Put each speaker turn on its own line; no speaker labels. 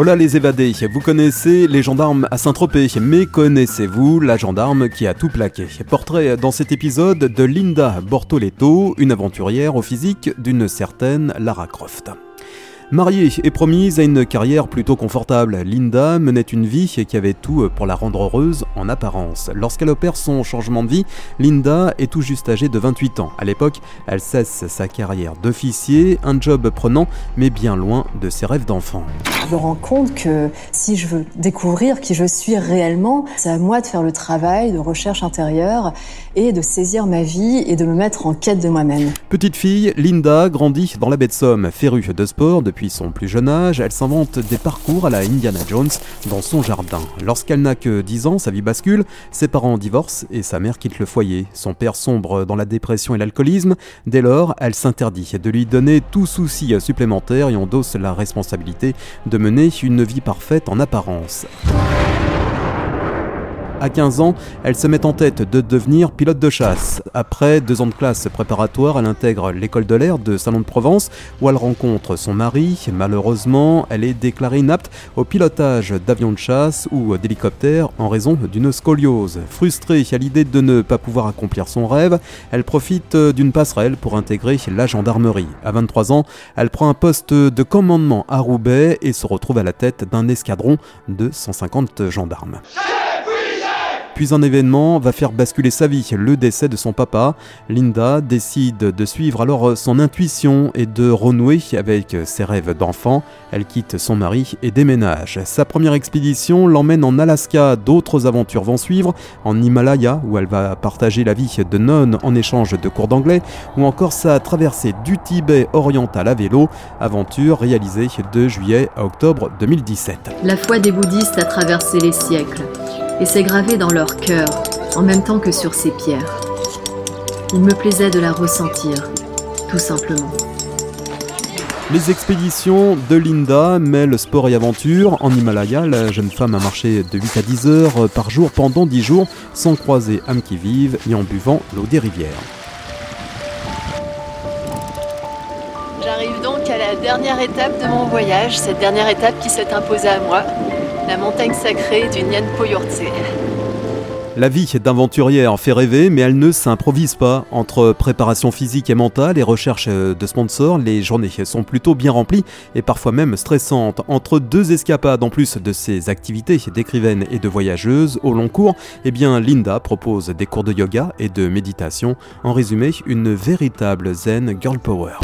Hola les évadés, vous connaissez les gendarmes à Saint-Tropez, mais connaissez-vous la gendarme qui a tout plaqué? Portrait dans cet épisode de Linda Bortoletto, une aventurière au physique d'une certaine Lara Croft. Mariée et promise à une carrière plutôt confortable, Linda menait une vie qui avait tout pour la rendre heureuse en apparence. Lorsqu'elle opère son changement de vie, Linda est tout juste âgée de 28 ans. À l'époque, elle cesse sa carrière d'officier, un job prenant, mais bien loin de ses rêves d'enfant.
Je me rends compte que si je veux découvrir qui je suis réellement, c'est à moi de faire le travail de recherche intérieure et de saisir ma vie et de me mettre en quête de moi-même.
Petite fille, Linda grandit dans la baie de Somme, férue de sport depuis son plus jeune âge, elle s'invente des parcours à la Indiana Jones dans son jardin. Lorsqu'elle n'a que 10 ans, sa vie bascule, ses parents divorcent et sa mère quitte le foyer. Son père sombre dans la dépression et l'alcoolisme. Dès lors, elle s'interdit de lui donner tout souci supplémentaire et endosse la responsabilité de mener une vie parfaite en apparence. À 15 ans, elle se met en tête de devenir pilote de chasse. Après deux ans de classe préparatoire, elle intègre l'école de l'air de Salon de Provence où elle rencontre son mari. Malheureusement, elle est déclarée inapte au pilotage d'avions de chasse ou d'hélicoptères en raison d'une scoliose. Frustrée à l'idée de ne pas pouvoir accomplir son rêve, elle profite d'une passerelle pour intégrer la gendarmerie. À 23 ans, elle prend un poste de commandement à Roubaix et se retrouve à la tête d'un escadron de 150 gendarmes. Puis un événement va faire basculer sa vie, le décès de son papa. Linda décide de suivre alors son intuition et de renouer avec ses rêves d'enfant. Elle quitte son mari et déménage. Sa première expédition l'emmène en Alaska, d'autres aventures vont suivre, en Himalaya où elle va partager la vie de nonne en échange de cours d'anglais, ou encore sa traversée du Tibet oriental à vélo, aventure réalisée de juillet à octobre 2017.
La foi des bouddhistes a traversé les siècles et s'est gravée dans leur cœur en même temps que sur ces pierres. Il me plaisait de la ressentir, tout simplement.
Les expéditions de Linda mêlent sport et aventure. En Himalaya, la jeune femme a marché de 8 à 10 heures par jour pendant 10 jours sans croiser âme qui vive et en buvant l'eau des rivières.
J'arrive donc à la dernière étape de mon voyage, cette dernière étape qui s'est imposée à moi, la montagne sacrée du Nyan Poyurtse.
La vie d'aventurière fait rêver, mais elle ne s'improvise pas. Entre préparation physique et mentale et recherche de sponsors, les journées sont plutôt bien remplies et parfois même stressantes. Entre deux escapades en plus de ses activités d'écrivaine et de voyageuse au long cours, eh bien Linda propose des cours de yoga et de méditation. En résumé, une véritable zen girl power.